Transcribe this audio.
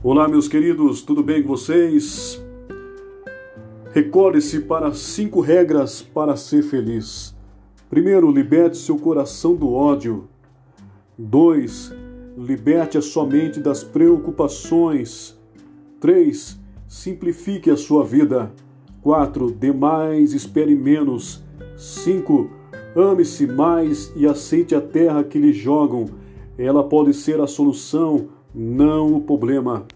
Olá, meus queridos, tudo bem com vocês? Recorde-se para cinco regras para ser feliz. Primeiro, liberte seu coração do ódio. 2. Liberte a sua mente das preocupações. 3. Simplifique a sua vida. 4. Dê mais, espere menos. 5. Ame-se mais e aceite a terra que lhe jogam. Ela pode ser a solução, não o problema.